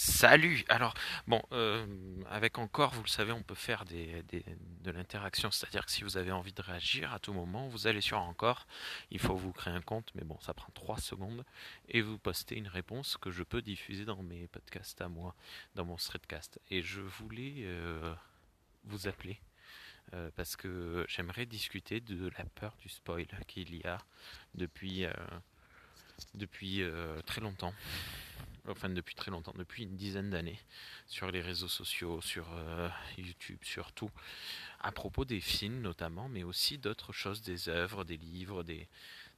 Salut. Alors bon, euh, avec encore, vous le savez, on peut faire de l'interaction, c'est-à-dire que si vous avez envie de réagir à tout moment, vous allez sur encore. Il faut vous créer un compte, mais bon, ça prend 3 secondes et vous postez une réponse que je peux diffuser dans mes podcasts à moi, dans mon streetcast. Et je voulais euh, vous appeler euh, parce que j'aimerais discuter de la peur du spoil qu'il y a depuis depuis très longtemps enfin depuis très longtemps, depuis une dizaine d'années, sur les réseaux sociaux, sur euh, YouTube, sur tout, à propos des films notamment, mais aussi d'autres choses, des œuvres, des livres, des,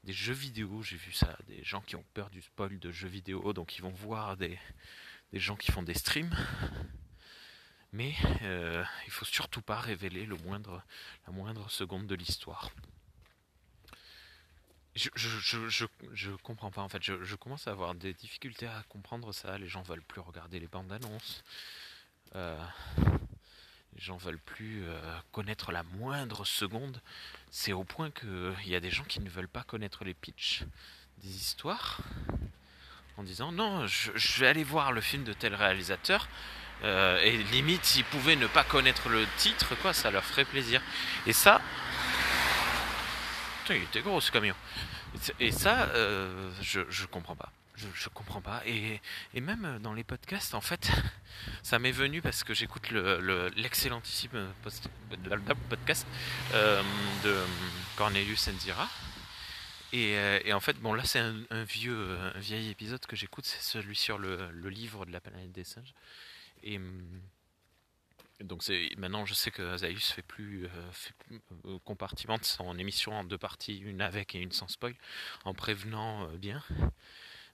jeux vidéo. J'ai vu ça, des gens qui ont peur du spoil de jeux vidéo, donc ils vont voir des, des gens qui font des streams. Mais euh, il faut surtout pas révéler le moindre, la moindre seconde de l'histoire. Je, je, je, comprends pas en fait, je, commence à avoir des difficultés à comprendre ça. Les gens veulent plus regarder les bandes annonces. Euh, les gens veulent plus euh, connaître la moindre seconde. C'est au point qu'il y a des gens qui ne veulent pas connaître les pitchs des histoires en disant non, je, je vais aller voir le film de tel réalisateur. Euh, et limite, s'ils pouvaient ne pas connaître le titre, quoi, ça leur ferait plaisir. Et ça, Il était gros ce camion. Et ça, euh, je, je comprends pas. Je, je comprends pas. Et, même dans les podcasts, en fait, ça m'est venu parce que j'écoute le, le- l'excellentissime post- podcast euh, de Cornelius Enzira. Et, euh, et en fait, bon, là, c'est un, un vieux, un vieil épisode que j'écoute, c'est celui sur le, le livre de la planète des singes. Et hum, donc c'est maintenant je sais que Zaius fait plus, euh, fait euh, compartimente son émission en deux parties, une avec et une sans spoil, en prévenant euh, bien.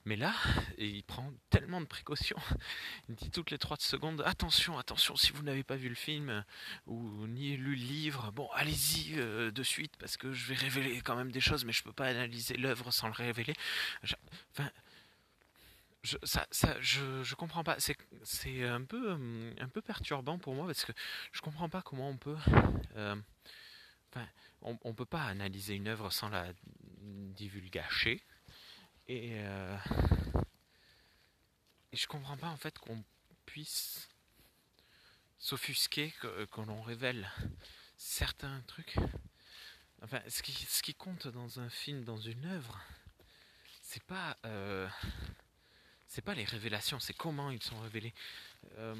Mais là, il prend tellement de précautions. Il dit toutes les trois secondes attention, attention, si vous n'avez pas vu le film euh, ou ni lu le livre, bon, allez-y de suite parce que je vais révéler quand même des choses, mais je peux pas analyser l'œuvre sans le révéler. Enfin, je, je, comprends pas. C'est, c'est un peu, hum, un peu perturbant pour moi parce que je comprends pas comment on peut, euh, enfin, on, on peut pas analyser une œuvre sans la divulgacher. Et, euh, et je comprends pas en fait qu'on puisse s'offusquer que, que l'on révèle certains trucs. Enfin, ce qui, ce qui compte dans un film, dans une œuvre, c'est pas, euh, c'est pas les révélations, c'est comment ils sont révélés. Euh,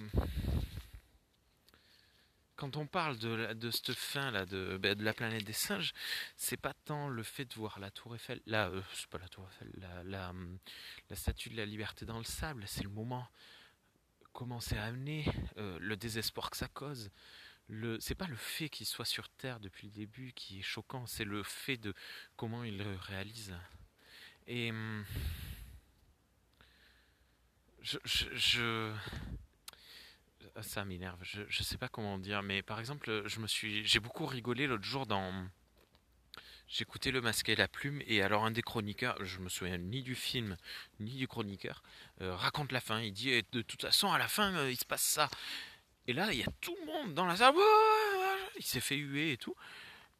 quand on parle de, de cette fin là, de, ben, de la planète des singes, c'est pas tant le fait de voir la tour Eiffel, là, euh, c'est pas la tour Eiffel, la, la statue de la liberté dans le sable, c'est le moment, comment c'est amené, euh, le désespoir que ça cause. Le, c'est pas le fait qu'il soit sur Terre depuis le début qui est choquant, c'est le fait de comment il le réalise. Et hum, je, ça m'énerve. Je, je sais pas comment dire, mais par exemple, je me suis, j'ai beaucoup rigolé l'autre jour dans, j'écoutais Le Masque et la Plume, et alors un des chroniqueurs, je me souviens ni du film ni du chroniqueur, euh, raconte la fin. Il dit eh, de toute façon à la fin euh, il se passe ça. Et là il y a tout le monde dans la salle. Il s'est fait huer et tout.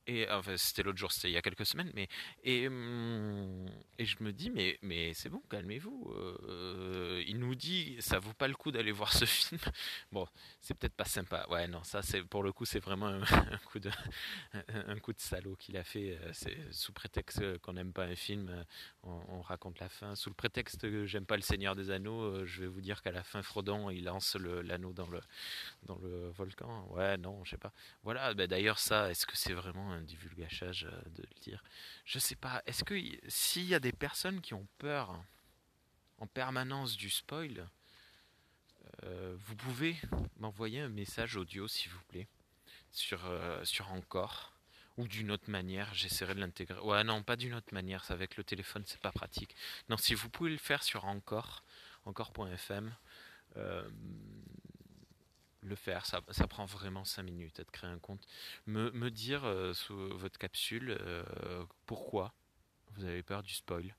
Et enfin, c'était l'autre jour, c'était il y a quelques semaines, mais et, hum, et je me dis mais mais c'est bon, calmez-vous. euh, il nous dit ça vaut pas le coup d'aller voir ce film. Bon, c'est peut-être pas sympa. Ouais, non, ça c'est pour le coup c'est vraiment un, coup de un, coup de salaud qu'il a fait. euh, sous prétexte qu'on n'aime pas un film, euh, on, on raconte la fin. Sous le prétexte que j'aime pas le Seigneur des Anneaux, je vais vous dire qu'à la fin Frodon il lance l'anneau dans le dans le volcan. Ouais, non, je sais pas. Voilà, bah d'ailleurs ça, est-ce que c'est vraiment un divulgachage euh, de le dire Je sais pas. Est-ce que s'il y a des personnes qui ont peur en permanence du spoil, euh, vous pouvez m'envoyer un message audio s'il vous plaît sur euh, sur encore ou d'une autre manière, j'essaierai de l'intégrer. Ouais, non, pas d'une autre manière, ça avec le téléphone, c'est pas pratique. Non, si vous pouvez le faire sur encore, encore.fm, le faire, ça, prend vraiment 5 minutes de créer un compte. Me, dire euh, sous votre capsule euh, pourquoi vous avez peur du spoil.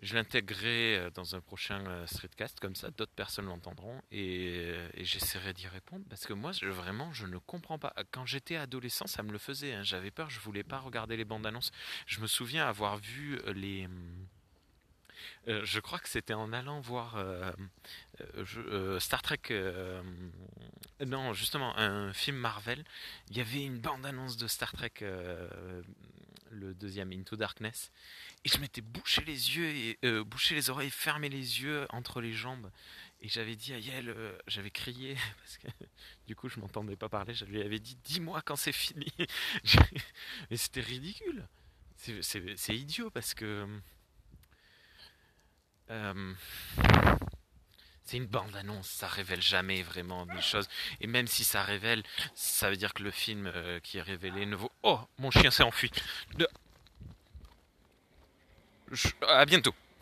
Je l'intégrerai euh, dans un prochain streetcast, comme ça d'autres personnes l'entendront et, j'essaierai d'y répondre parce que moi je, vraiment je ne comprends pas. Quand j'étais adolescent ça me le faisait, hein. j'avais peur, je voulais pas regarder les bandes annonces. Je me souviens avoir vu les, hum, Euh, je crois que c'était en allant voir euh, euh, Star Trek. non, justement, un film Marvel. Il y avait une bande-annonce de Star Trek, le deuxième Into Darkness. Et je m'étais bouché les yeux, et, bouché les oreilles, fermé les yeux entre les jambes. Et j'avais dit à Yael, j'avais crié, parce que du coup je m'entendais pas parler, je lui avais dit, dis-moi quand c'est fini. Mais c'était ridicule. C'est idiot parce que euh, c'est une bande-annonce, ça révèle jamais vraiment des choses. Et même si ça révèle, ça veut dire que le film euh, qui est révélé ne vaut... Oh, mon chien s'est enfui. De- À bientôt.